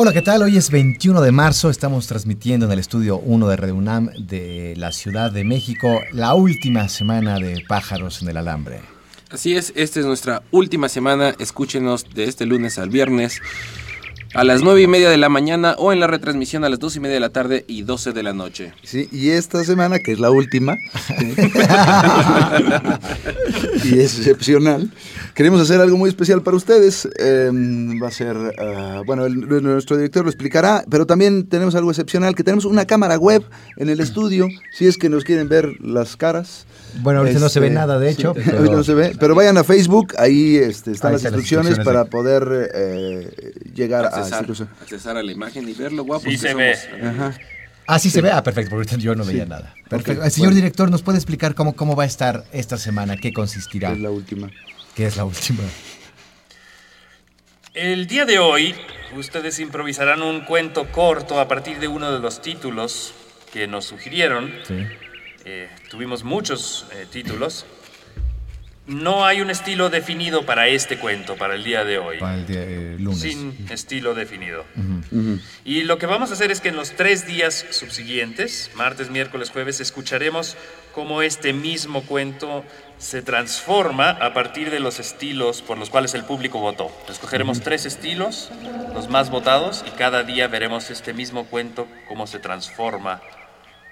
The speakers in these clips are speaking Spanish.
Hola, ¿qué tal? Hoy es 21 de marzo, estamos transmitiendo en el estudio 1 de Radio UNAM de la Ciudad de México la última semana de Pájaros en el Alambre. Así es, esta es nuestra última semana, escúchenos de este lunes al viernes a las 9 y media de la mañana o en la retransmisión a las 2 y media de la tarde y 12 de la noche. Sí, y esta semana, que es la última, y es excepcional, queremos hacer algo muy especial para ustedes. Em, va a ser, ah, bueno, el- nuestro director lo explicará, pero también tenemos algo excepcional, que tenemos una cámara web en el estudio, si es que nos quieren ver las caras. Bueno, ahorita no se ve Este, nada, de sí, hecho. ahorita pero- no se ve, pero vayan a Facebook, ahí este, están Ahí las instrucciones para de- poder eh, llegar a Accesar, a la imagen y ver lo guapos Sí se somos. ve. Ajá. Ah, sí se ve. Ah, perfecto, porque ahorita yo no veía nada. Perfecto. Eh, Señor director, ¿nos puede explicar cómo, cómo va a estar esta semana? ¿Qué consistirá? Es la última. ¿Qué es la última? El día de hoy, ustedes improvisarán un cuento corto a partir de uno de los títulos que nos sugirieron. Sí. Eh, tuvimos muchos eh, títulos. No hay un estilo definido para este cuento, para el día de hoy. Para el día, eh, lunes. Sin estilo definido. Y lo que vamos a hacer es que en los tres días subsiguientes, martes, miércoles, jueves, escucharemos cómo este mismo cuento se transforma a partir de los estilos por los cuales el público votó. Escogeremos tres estilos, los más votados, y cada día veremos este mismo cuento cómo se transforma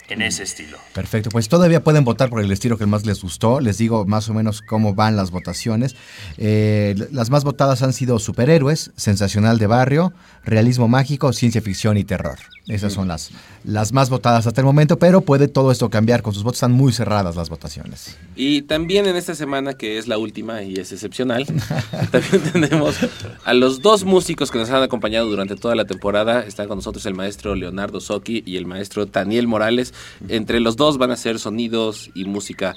en ese estilo. Perfecto, pues todavía pueden votar por el estilo que más les gustó. Les digo más o menos cómo van las votaciones. Eh, las más votadas han sido superhéroes, sensacional de barrio, realismo mágico, ciencia ficción y terror. Esas son las, las más votadas hasta el momento, pero puede todo esto cambiar. Con sus votos están muy cerradas las votaciones. Y también en esta semana, que es la última y es excepcional, también tenemos a los dos músicos que nos han acompañado durante toda la temporada. Están con nosotros el maestro Leonardo Socchi y el maestro Daniel Morales. Entre los dos van a hacer sonidos y música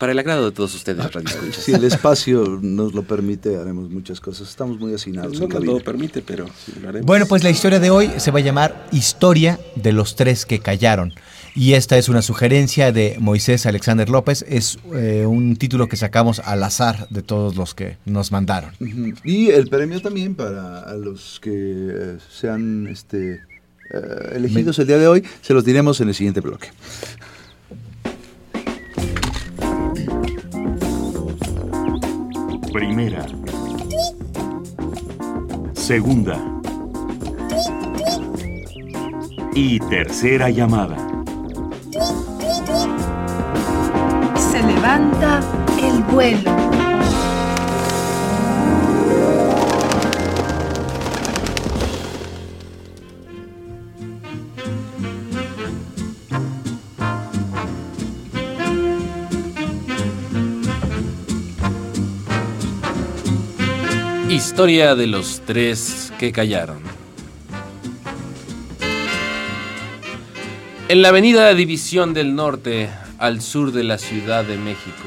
para el agrado de todos ustedes, Radio Escuchas. Si el espacio nos lo permite, haremos muchas cosas. Estamos muy hacinados. No lo permite, pero sí lo haremos. Bueno, pues la historia de hoy se va a llamar Historia de los tres que callaron. Y esta es una sugerencia de Moisés Alexander López. Es eh, un título que sacamos al azar de todos los que nos mandaron. Y el premio también para a los que eh, sean este, eh, elegidos el día de hoy, se los diremos en el siguiente bloque. Primera. Segunda. Y tercera llamada. Se levanta el vuelo. Historia de los tres que callaron. En la avenida División del Norte, al sur de la Ciudad de México,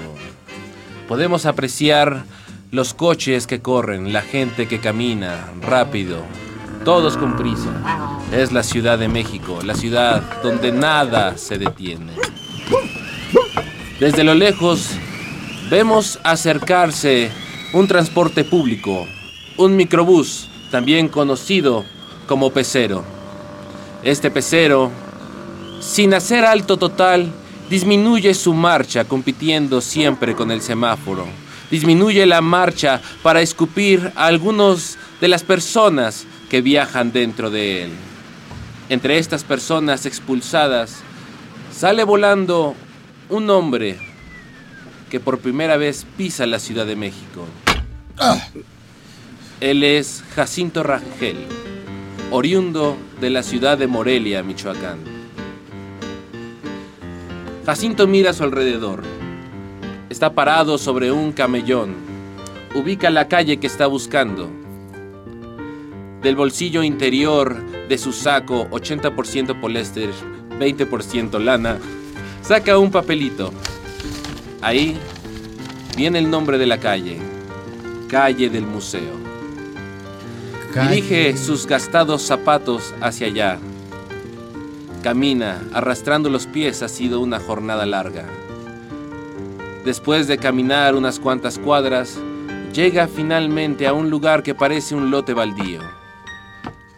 podemos apreciar los coches que corren, la gente que camina rápido, todos con prisa. Es la Ciudad de México, la ciudad donde nada se detiene. Desde lo lejos vemos acercarse un transporte público, un microbús, también conocido como pecero. Este pecero, sin hacer alto total, disminuye su marcha compitiendo siempre con el semáforo. Disminuye la marcha para escupir a algunos de las personas que viajan dentro de él. Entre estas personas expulsadas sale volando un hombre que por primera vez pisa la Ciudad de México. Él es Jacinto Rangel, oriundo de la ciudad de Morelia, Michoacán. Jacinto mira a su alrededor. Está parado sobre un camellón. Ubica la calle que está buscando. Del bolsillo interior de su saco, 80% poliéster, 20% lana, saca un papelito. Ahí Viene el nombre de la calle, calle del museo. Dirige sus gastados zapatos hacia allá. Camina, arrastrando los pies, ha sido una jornada larga. Después de caminar unas cuantas cuadras, llega finalmente a un lugar que parece un lote baldío.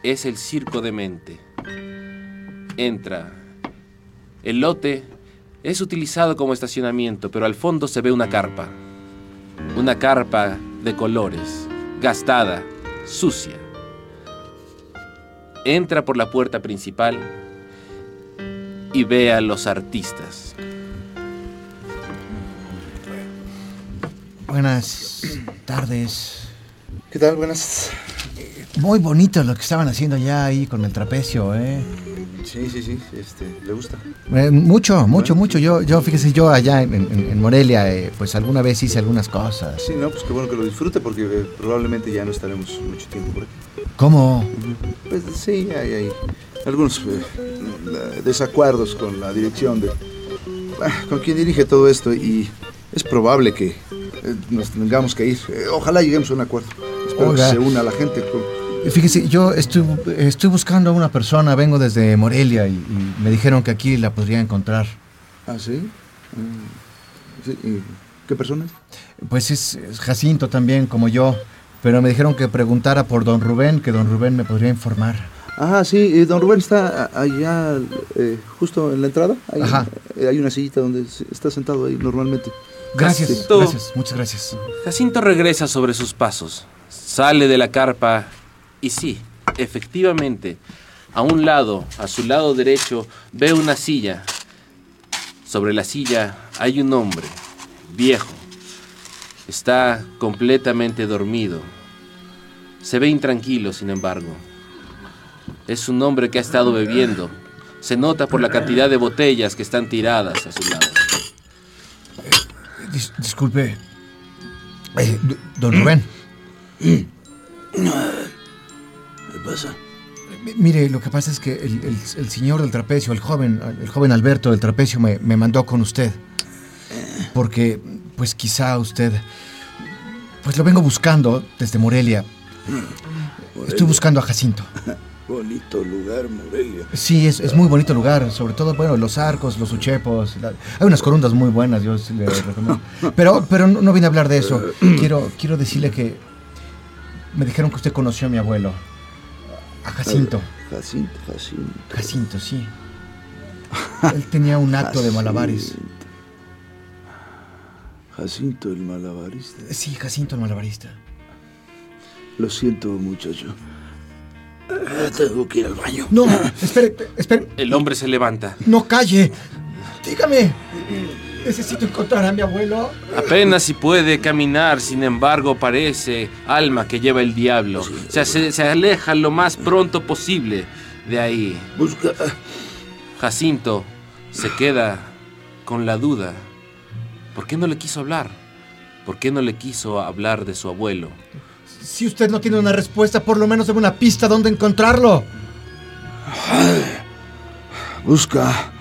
Es el circo de mente. Entra. El lote es utilizado como estacionamiento, pero al fondo se ve una carpa. Una carpa de colores, gastada, sucia. Entra por la puerta principal y ve a los artistas. Buenas tardes. ¿Qué tal? Buenas. Muy bonito lo que estaban haciendo ya ahí con el trapecio, ¿eh? Sí, sí, sí. Este, ¿Le gusta? Eh, mucho, mucho, mucho. Yo, yo, fíjese, yo allá en, en- en Morelia, eh, pues alguna vez hice algunas cosas. Sí, no, pues qué bueno que lo disfrute porque eh, probablemente ya no estaremos mucho tiempo por aquí. ¿Cómo? Pues sí, hay, hay algunos desacuerdos con la dirección de... ah, con quien dirige todo esto y es probable que nos tengamos que ir. Ojalá lleguemos a un acuerdo. Espero Oiga. que se una la gente. con- Fíjese, yo estoy, estoy buscando a una persona, vengo desde Morelia y, y me dijeron que aquí la podría encontrar. ¿Ah, sí? Mm, sí, ¿y ¿Qué personas? Pues es, es Jacinto también, como yo, pero me dijeron que preguntara por don Rubén, que don Rubén me podría informar. Ah, sí, don Rubén está allá, eh, justo en la entrada. Hay, Ajá. eh, hay una sillita donde está sentado ahí normalmente. Gracias, Jacinto. gracias, muchas gracias. Jacinto regresa sobre sus pasos, sale de la carpa y sí, efectivamente, a un lado, a su lado derecho, ve una silla. Sobre la silla hay un hombre, viejo. Está completamente dormido. Se ve intranquilo, sin embargo. Es un hombre que ha estado bebiendo. Se nota por la cantidad de botellas que están tiradas a su lado. Dis- disculpe. Eh, don Rubén. ¿Qué pasa? M- Mire, lo que pasa es que el, el- el señor del trapecio, el joven, el joven Alberto del trapecio me, me mandó con usted. Porque, pues quizá usted... Pues lo vengo buscando desde Morelia. Estoy buscando a Jacinto. Bonito lugar, Morelia. Sí, es, es muy bonito lugar, sobre todo, bueno, los arcos, los uchepos. la- hay unas corundas muy buenas, yo sí le recomiendo. Pero, pero no, no vine a hablar de eso. Quiero, quiero decirle que me dijeron que usted conoció a mi abuelo, a Jacinto. Jacinto, Jacinto. Jacinto, sí. Él tenía un acto de malabares. Jacinto el malabarista. Sí, Jacinto el malabarista. Lo siento, muchacho. Ah, Tengo que ir al baño. No, espere, espere, El hombre se levanta. no calle. Dígame, necesito encontrar a mi abuelo. Apenas si puede caminar, sin embargo, parece alma que lleva el diablo. Se, hace- se aleja lo más pronto posible de ahí. Busca. Jacinto se queda con la duda. ¿Por qué no le quiso hablar? ¿Por qué no le quiso hablar de su abuelo? Si usted no tiene una respuesta, por lo menos debe una pista donde encontrarlo. Busca.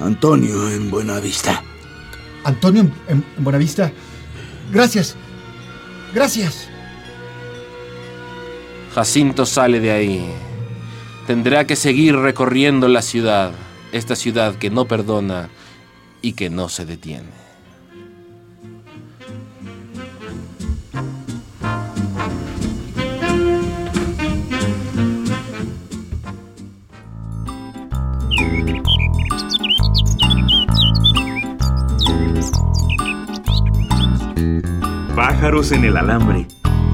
Antonio en Buenavista. Antonio en, en- en Buenavista. Gracias. Gracias. Jacinto sale de ahí. Tendrá que seguir recorriendo la ciudad, esta ciudad que no perdona y que no se detiene. Pájaros en el alambre.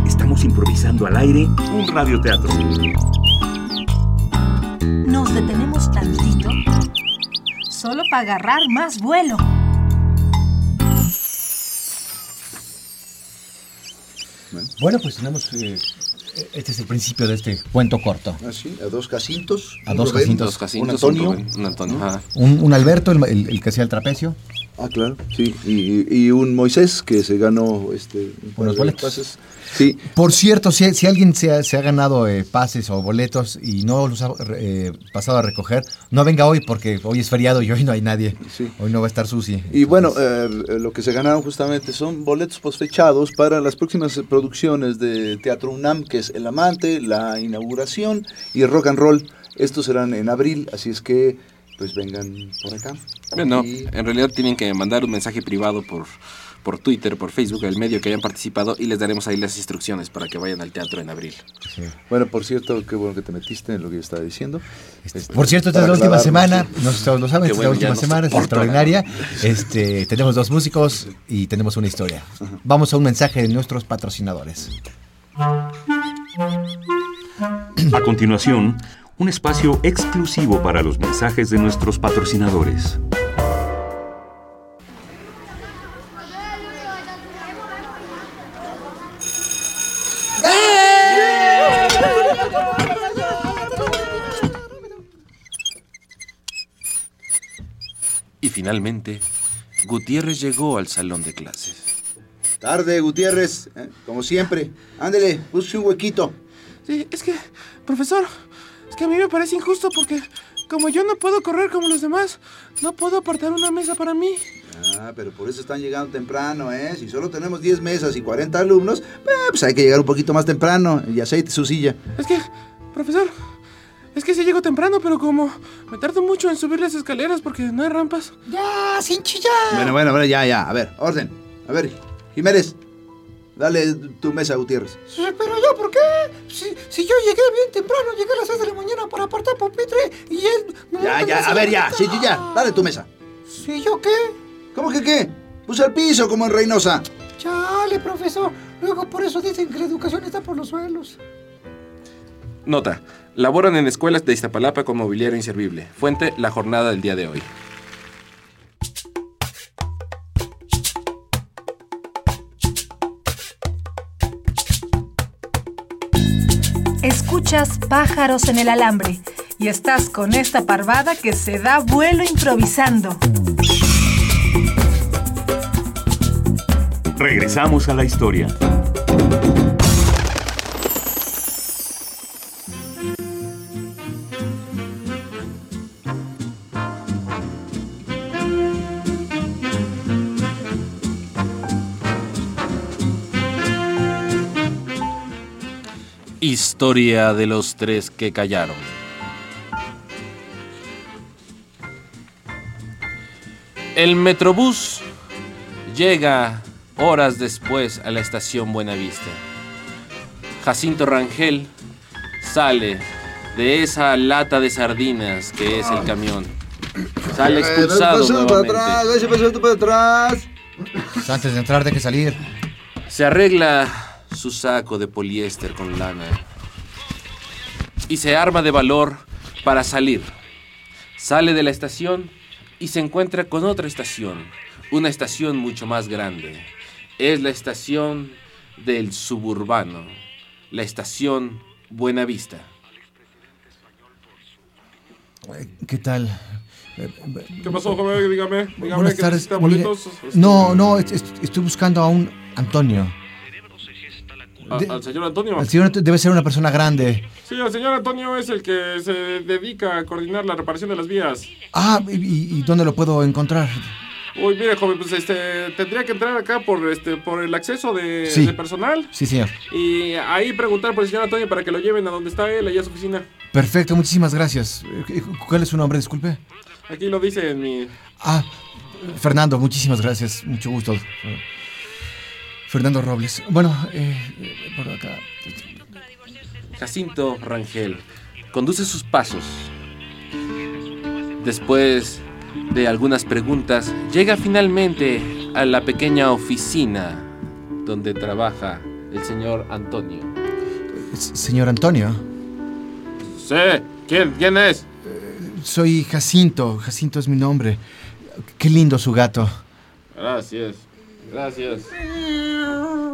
Estamos improvisando al aire un radioteatro. Nos detenemos tantito, solo para agarrar más vuelo. Bueno, pues tenemos. eh, este es el principio de este cuento corto. Así, a dos Jacintos. A un dos Rubén, Jacintos. Dos Jacintos, Un Antonio. un Antonio. Un, un Alberto, el, el- el que hacía el trapecio. Ah, claro, sí. Y, y un Moisés que se ganó este, Unos boletos. pases. Sí, Por cierto, si, si alguien se ha, se ha ganado eh, pases o boletos y no los ha eh, pasado a recoger, no venga hoy porque hoy es feriado y hoy no hay nadie. Sí. Hoy no va a estar Susi. Y bueno, eh, lo que se ganaron justamente son boletos posfechados para las próximas producciones de Teatro UNAM, que es El Amante, La Inauguración y Rock and Roll. Estos serán en abril, así es que pues vengan por acá. Bueno, Y- en realidad tienen que mandar un mensaje privado por, por Twitter, por Facebook, el medio que hayan participado y les daremos ahí las instrucciones para que vayan al teatro en abril. Bueno, por cierto, qué bueno que te metiste en lo que yo estaba diciendo. Este, Por cierto, esta es la última semana, no sé si todos lo saben, Qué esta es la bueno, ya última semana, es extraordinaria. Este, tenemos dos músicos y tenemos una historia. Vamos a un mensaje de nuestros patrocinadores. A continuación, un espacio exclusivo para los mensajes de nuestros patrocinadores. Y finalmente, Gutiérrez llegó al salón de clases. Tarde, Gutiérrez, ¿eh? como siempre. Ándele, busque un huequito. Sí, es que, profesor, es que a mí me parece injusto porque como yo no puedo correr como los demás, no puedo apartar una mesa para mí. Ah, pero por eso están llegando temprano, ¿eh? Si solo tenemos 10 mesas y 40 alumnos, eh, pues hay que llegar un poquito más temprano y aceite su silla. Es que, profesor, es que sí llego temprano, pero como me tardo mucho en subir las escaleras porque no hay rampas. Ya, sin chillar. Bueno, bueno, bueno, ya, ya. A ver, orden. A ver, Jiménez, dale tu mesa a Gutiérrez. Sí, pero ¿por qué? Si, si yo llegué bien temprano, llegué a las 6 de la mañana para apartar pupitre y él... Ya, ya, a ver, ya. Sí, mitad. ya, dale tu mesa. ¿Sí, yo qué? ¿Cómo que qué? Puse al piso como en Reynosa. Chale, profesor. Luego por eso dicen que la educación está por los suelos. Nota, laboran en escuelas de Iztapalapa con mobiliario inservible. Fuente, la jornada del día de hoy. Pájaros en el alambre y estás con esta parvada que se da vuelo improvisando. Regresamos a la historia. Historia de los tres que callaron. El Metrobús llega horas después a la estación Buenavista. Jacinto Rangel sale de esa lata de sardinas que es el camión. Sale expulsado nuevamente. ese pasó para atrás. Antes de entrar, de que salir. Se arregla su saco de poliéster con lana y se arma de valor para salir. Sale de la estación y se encuentra con otra estación, una estación mucho más grande. Es la estación del suburbano, la estación Buenavista. ¿Qué tal? ¿Qué pasó, joven? Dígame, dígame Buenas que tardes. boletos. no, no, es- es- estoy buscando a un Antonio. De- al señor Antonio. El señor debe ser una persona grande. Sí, el señor Antonio es el que se dedica a coordinar la reparación de las vías. Ah, ¿y, y- dónde lo puedo encontrar? Uy, mire, joven, pues este tendría que entrar acá por este por el acceso de, Sí. de personal Sí, señor. y ahí preguntar por el señor Antonio para que lo lleven a donde está él, allá a su oficina. Perfecto, muchísimas gracias. Eh, ¿Cuál es su nombre? Disculpe. Aquí lo dice en mi Ah, Fernando, muchísimas gracias. Mucho gusto. Fernando Robles. Bueno, eh, por acá. Jacinto Rangel conduce sus pasos. Después de algunas preguntas, llega finalmente a la pequeña oficina donde trabaja el señor Antonio. Señor Antonio, Sí, ¿quién? ¿Quién es? soy Jacinto. Jacinto es mi nombre. Qué lindo su gato. Gracias. Gracias.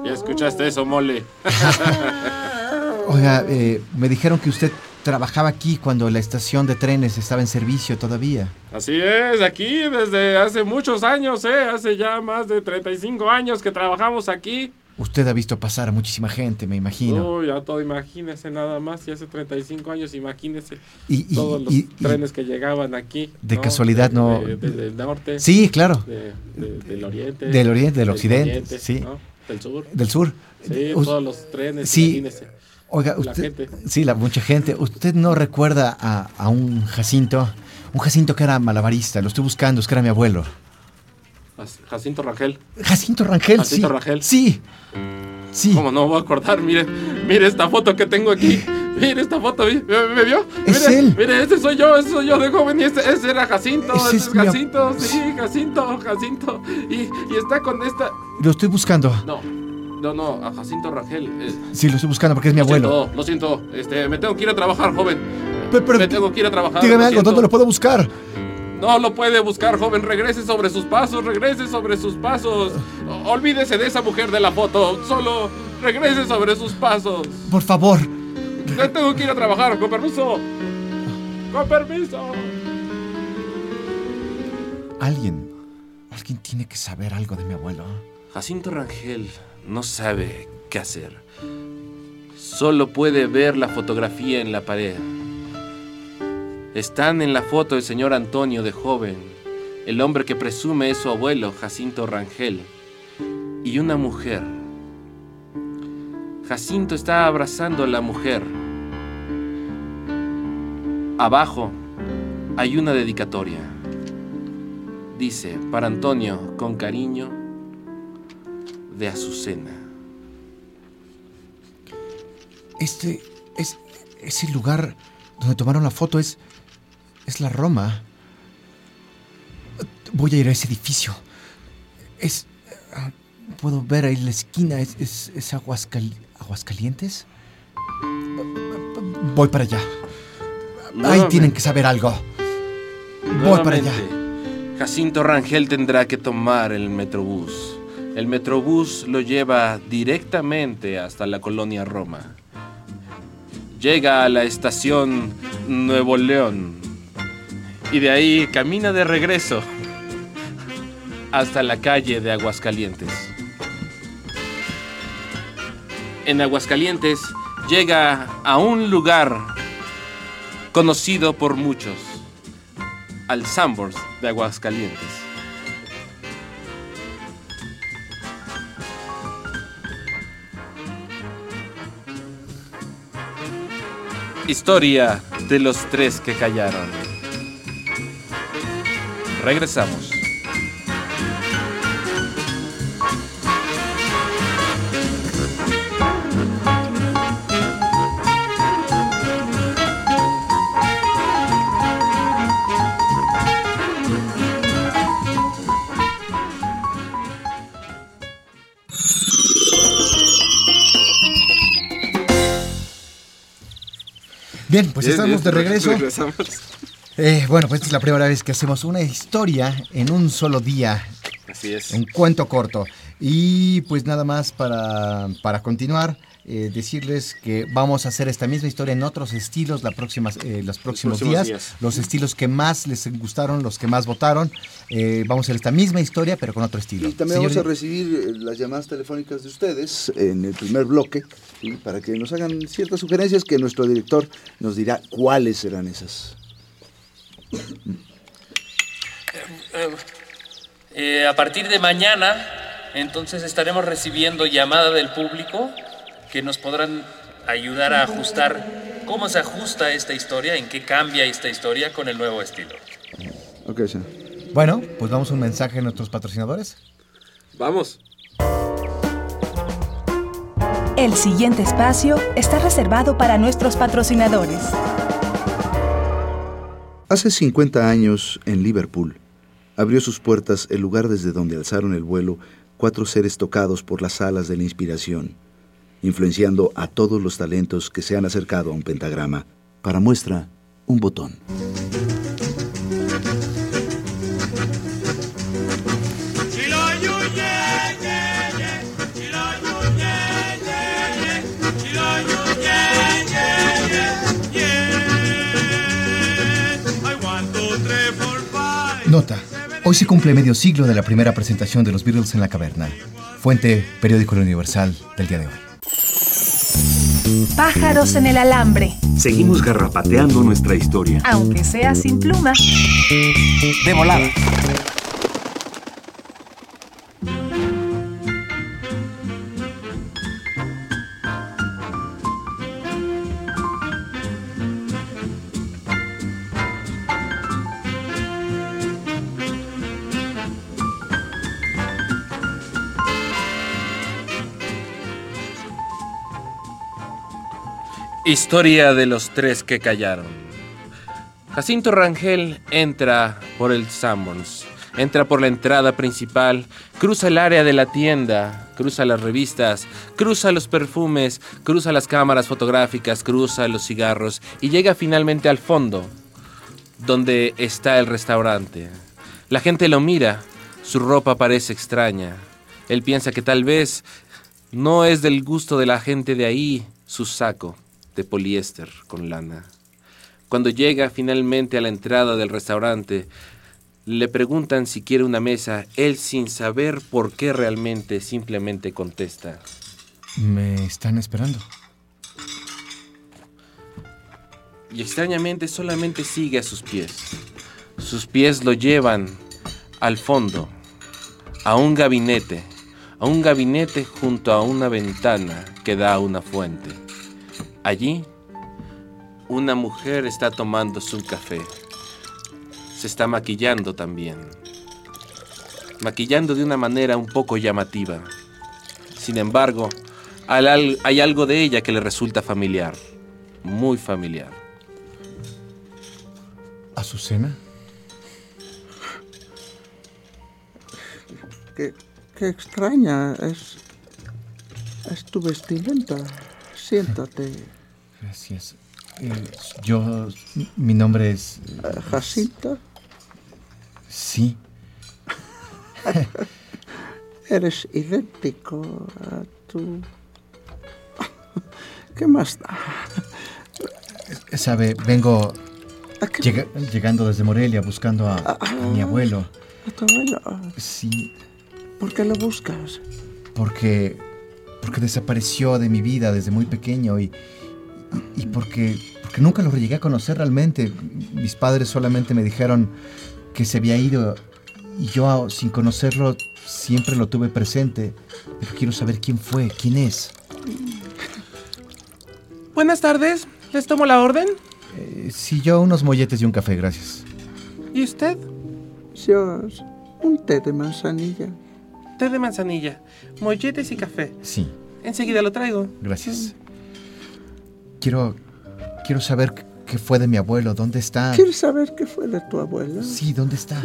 ¿Ya escuchaste eso, mole? Oiga, eh, me dijeron que usted trabajaba aquí cuando la estación de trenes estaba en servicio todavía. Así es, aquí desde hace muchos años, ¿eh? Hace ya más de 35 años que trabajamos aquí. Usted ha visto pasar a muchísima gente, me imagino. Uy, ya todo, imagínese nada más, y hace 35 años, imagínese Y- y- todos los y- trenes que llegaban aquí. De ¿no? casualidad, De- no- de- de- del norte. Sí, claro. de- de- del oriente. Del oriente, del occidente, sí. ¿no? Del sur. Del sur. Sí, Us- todos los trenes, Sí. imagínese. Oiga, La gente. sí, la mucha gente. ¿Usted no recuerda a, a un Jacinto? Un Jacinto que era malabarista, lo estoy buscando, es que era mi abuelo. Jacinto Rangel. Jacinto Rangel, Jacinto sí. Rangel. Sí. Sí. ¿Cómo no me voy a acordar? Mire, mire esta foto que tengo aquí. Mire esta foto, ¿me, me vio? Es mire, él. Mire, ese soy yo, ese soy yo de joven y ese, ese era Jacinto, Ese ese, es mi Jacinto, sí, Jacinto, Jacinto. Y, y está con esta... Lo estoy buscando. No, no, no, a Jacinto Rangel. eh, Sí, lo estoy buscando porque es mi lo abuelo. siento, lo siento, este, me tengo que ir a trabajar, joven. Pero me tengo que ir a trabajar. Dígame algo. ¿dónde lo puedo buscar? No lo puede buscar, joven. Regrese sobre sus pasos, regrese sobre sus pasos. O- Olvídese de esa mujer de la foto. Solo regrese sobre sus pasos. Por favor. Ya tengo que ir a trabajar, con permiso. Con permiso. Alguien. Alguien tiene que saber algo de mi abuelo. Jacinto Rangel no sabe qué hacer. Solo puede ver la fotografía en la pared. Están en la foto el señor Antonio de joven, el hombre que presume es su abuelo, Jacinto Rangel, y una mujer. Jacinto está abrazando a la mujer. Abajo hay una dedicatoria. Dice, para Antonio, con cariño, de Azucena. Este. Es. Ese lugar donde tomaron la foto es. Es la Roma. Voy a ir a ese edificio. Es. ah, Puedo ver ahí la esquina. ¿Es, es, es Aguascal- Aguascalientes? Voy para allá. Ahí tienen que saber algo. Voy para allá. Jacinto Rangel tendrá que tomar el Metrobús. El Metrobús lo lleva directamente hasta la colonia Roma. Llega a la estación Nuevo León y de ahí camina de regreso hasta la calle de Aguascalientes. En Aguascalientes llega a un lugar conocido por muchos, al Sambors de Aguascalientes. Historia de los tres que callaron. Regresamos. Bien, pues Bien, estamos bien, de regreso. regresamos. Eh, bueno, pues esta es la primera vez que hacemos una historia en un solo día, Así es. un cuento corto. Y pues nada más para, para continuar, eh, decirles que vamos a hacer esta misma historia en otros estilos la próxima, eh, los próximos próximos días, días. Los estilos que más les gustaron, los que más votaron. Eh, vamos a hacer esta misma historia, pero con otro estilo. Y también Señor- vamos a recibir eh, las llamadas telefónicas de ustedes en el primer bloque, ¿sí? para que nos hagan ciertas sugerencias que nuestro director nos dirá cuáles serán esas. Eh, a partir de mañana, entonces estaremos recibiendo llamada del público que nos podrán ayudar a ajustar cómo se ajusta esta historia, en qué cambia esta historia con el nuevo estilo. Ok, sí. Bueno, pues vamos a un mensaje a nuestros patrocinadores. Vamos. El siguiente espacio está reservado para nuestros patrocinadores. Hace 50 años, en Liverpool, abrió sus puertas el lugar desde donde alzaron el vuelo cuatro seres tocados por las alas de la inspiración, influenciando a todos los talentos que se han acercado a un pentagrama. Para muestra, un botón. Nota. Hoy se cumple medio siglo de la primera presentación de los Beatles en la caverna. Fuente, periódico El Universal, del día de hoy. Pájaros en el alambre, Seguimos garrapateando nuestra historia. aunque sea sin pluma. De volada. Historia de los tres que callaron. Jacinto Rangel entra por el Sanborns, entra por la entrada principal, cruza el área de la tienda, cruza las revistas, cruza los perfumes, cruza las cámaras fotográficas, cruza los cigarros y llega finalmente al fondo, donde está el restaurante. La gente lo mira, su ropa parece extraña. Él piensa que tal vez no es del gusto de la gente de ahí su saco de poliéster con lana. Cuando llega finalmente a la entrada del restaurante, le preguntan si quiere una mesa, él sin saber por qué realmente simplemente contesta. Me están esperando. Y extrañamente solamente sigue a sus pies. Sus pies lo llevan al fondo, a un gabinete, a un gabinete junto a una ventana que da a una fuente. Allí, una mujer está tomando su café. Se está maquillando también. Maquillando de una manera un poco llamativa. Sin embargo, hay al- hay algo de ella que le resulta familiar. Muy familiar. ¿Azucena? Qué, qué extraña es, es tu vestimenta. Siéntate. Gracias. Eh, yo. Mi nombre es. Eh, Jacinta, Sí. eres idéntico a tu... ¿Qué más da? Sabe, vengo ¿A, qué- llega- llegando desde Morelia buscando a, a mi abuelo. a tu abuelo? Sí, ¿Por qué lo buscas? porque. Porque desapareció de mi vida desde muy pequeño y. Y porque. Porque nunca lo llegué a conocer realmente. Mis padres solamente me dijeron que se había ido. Y yo, sin conocerlo, siempre lo tuve presente. Pero quiero saber quién fue, quién es. Buenas tardes, ¿les tomo la orden? Eh, sí, yo unos molletes y un café, gracias. ¿Y usted? Dios, un té de manzanilla. Té de manzanilla, molletes y café. Sí, Enseguida lo traigo. gracias. Quiero. Quiero saber qué- fue de mi abuelo, dónde está. ¿Quieres saber qué fue de tu abuela? Sí, ¿dónde está?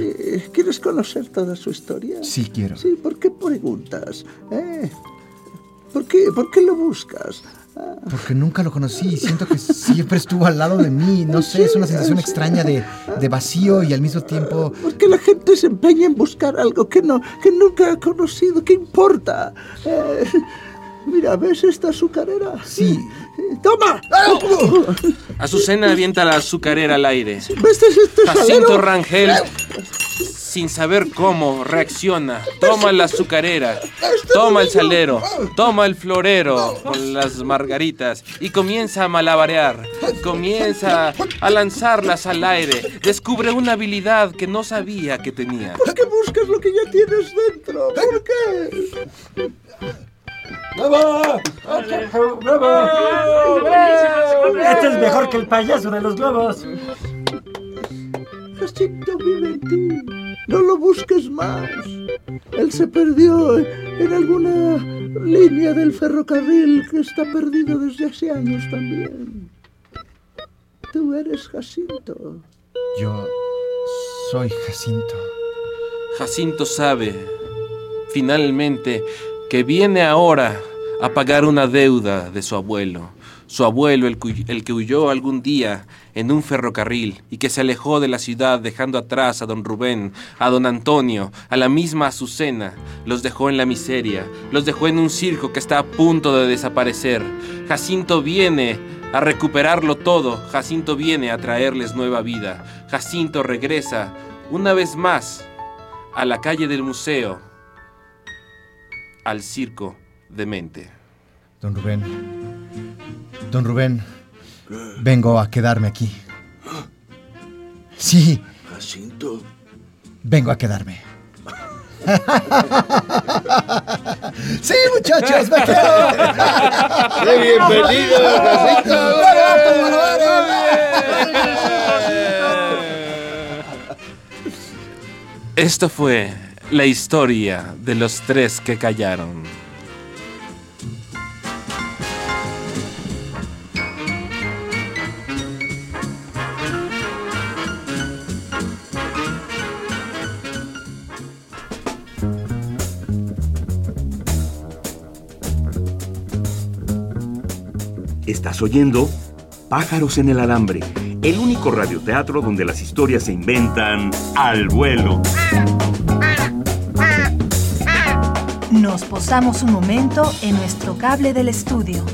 ¿Quieres conocer toda su historia? Sí, quiero. Sí, ¿por qué preguntas? ¿Eh? ¿Por qué, ¿Por qué lo buscas? Porque nunca lo conocí. Siento que siempre estuvo al lado de mí. No sé, es una sensación extraña de, de vacío y al mismo tiempo. ¿Por qué la gente se empeña en buscar algo que, no, que nunca ha conocido? ¿Qué importa? Eh, mira, ¿ves esta azucarera? Sí, ¡Toma! Azucena avienta la azucarera al aire. ¿Ves este Jacinto? Rangel, sin saber cómo, reacciona. Toma la azucarera, toma el salero, toma el florero con las margaritas y comienza a malabarear. Comienza a lanzarlas al aire. Descubre una habilidad que no sabía que tenía. ¿Por qué buscas lo que ya tienes dentro? ¿Por qué? Este es mejor que el payaso de los globos. Jacinto vive en ti. No lo busques más. Él se perdió en alguna línea del ferrocarril que está perdido desde hace años también. Tú eres Jacinto. yo soy Jacinto. Jacinto sabe, finalmente, que viene ahora a pagar una deuda de su abuelo. Su abuelo, el, que huyó algún día en un ferrocarril y que se alejó de la ciudad dejando atrás a don Rubén, a don Antonio, a la misma Azucena. Los dejó en la miseria, los dejó en un circo que está a punto de desaparecer. Jacinto viene a recuperarlo todo. Jacinto viene a traerles nueva vida. Jacinto regresa una vez más a la calle del museo, al circo de mente. Don Rubén. Don Rubén. Vengo a quedarme aquí. Sí, Jacinto. vengo a quedarme. sí, muchachos, me quedo. ¡Qué bienvenido, Jacinto! Esto fue la historia de los tres que callaron. Estás oyendo Pájaros en el Alambre, el único radioteatro donde las historias se inventan al vuelo. Nos posamos un momento en nuestro cable del estudio.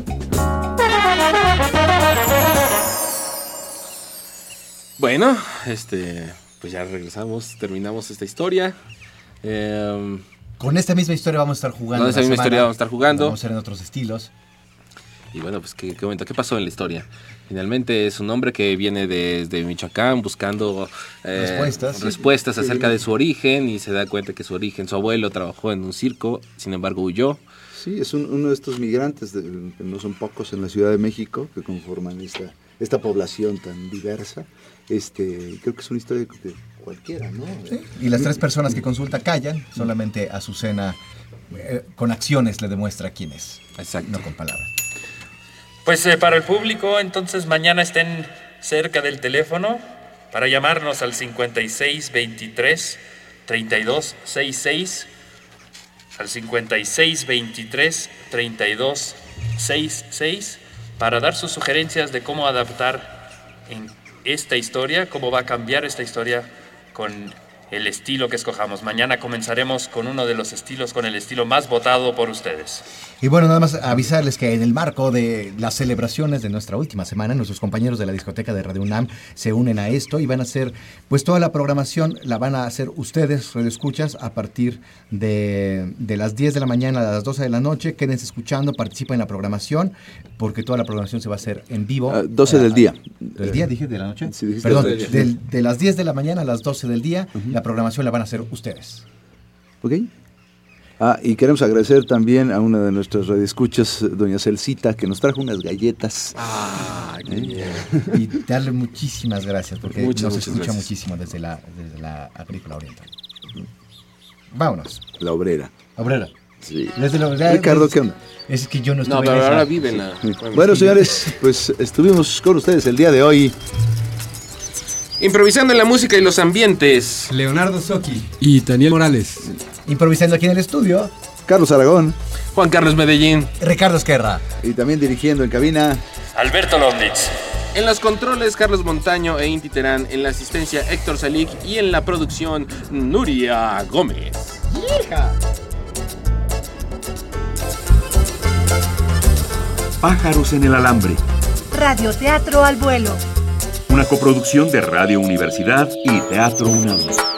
Bueno, este, pues ya regresamos, terminamos esta historia. Em, Con esta misma historia vamos a estar jugando. Con esta misma semana. historia vamos a estar jugando. Vamos a hacer en otros estilos. Y bueno, pues qué, qué momento, ¿qué pasó en la historia? Finalmente es un hombre que viene desde Michoacán buscando eh, Respuestas. respuestas acerca de su origen y se da cuenta que su origen, su abuelo trabajó en un circo, sin embargo huyó. Sí, es un- uno de estos migrantes, de- que no son pocos en la Ciudad de México, que conforman esta, esta población tan diversa. Este, creo que es una historia de cualquiera, ¿no? Y las tres personas que consulta callan, solamente Azucena eh, con acciones le demuestra quién es. Exacto. No con palabras. Pues eh, para el público, entonces mañana estén cerca del teléfono para llamarnos al 5623 3266 al 5623 3266 para dar sus sugerencias de cómo adaptar esta historia, cómo va a cambiar esta historia con el estilo que escojamos. Mañana comenzaremos con uno de los estilos, con el estilo más votado por ustedes. Y bueno, nada más avisarles que en el marco de las celebraciones de nuestra última semana, nuestros compañeros de la discoteca de Radio UNAM se unen a esto y van a hacer, pues toda la programación la van a hacer ustedes, escuchas a partir de, de las 10 de la mañana a las 12 de la noche. Quédense escuchando, participen en la programación, porque toda la programación se va a hacer en vivo. Ah, 12 del día. ¿Del día dije? ¿De la noche? Sí, Perdón, 12 del día. del- de las 10 de la mañana a las 12 del día, la programación la van a hacer ustedes. ¿Ok? Ah, y queremos agradecer también a una de nuestras radioescuchas, doña Celcita, que nos trajo unas galletas. Ah, Y darle muchísimas gracias porque Muchas, nos muchas escucha gracias. muchísimo desde la, desde la agrícola oriental. Vámonos. La obrera. Obrera. Sí. Desde la obrera- Ricardo, ¿qué onda? Es que yo no estuve No, en pero ahora vive en la... Bueno, señores, pues estuvimos con ustedes el día de hoy. Improvisando en la música y los ambientes. Leonardo Soki y Daniel Morales. Improvisando aquí en el estudio, Carlos Aragón Juan Carlos Medellín. Ricardo Esquerra. y también dirigiendo en cabina. Alberto Lomnitz. En los controles, Carlos Montaño e Inti Terán. En la asistencia, Héctor Salik. Y en la producción, Nuria Gómez. Pájaros en el Alambre, Radioteatro al vuelo. Una coproducción de Radio Universidad y Teatro UNAM.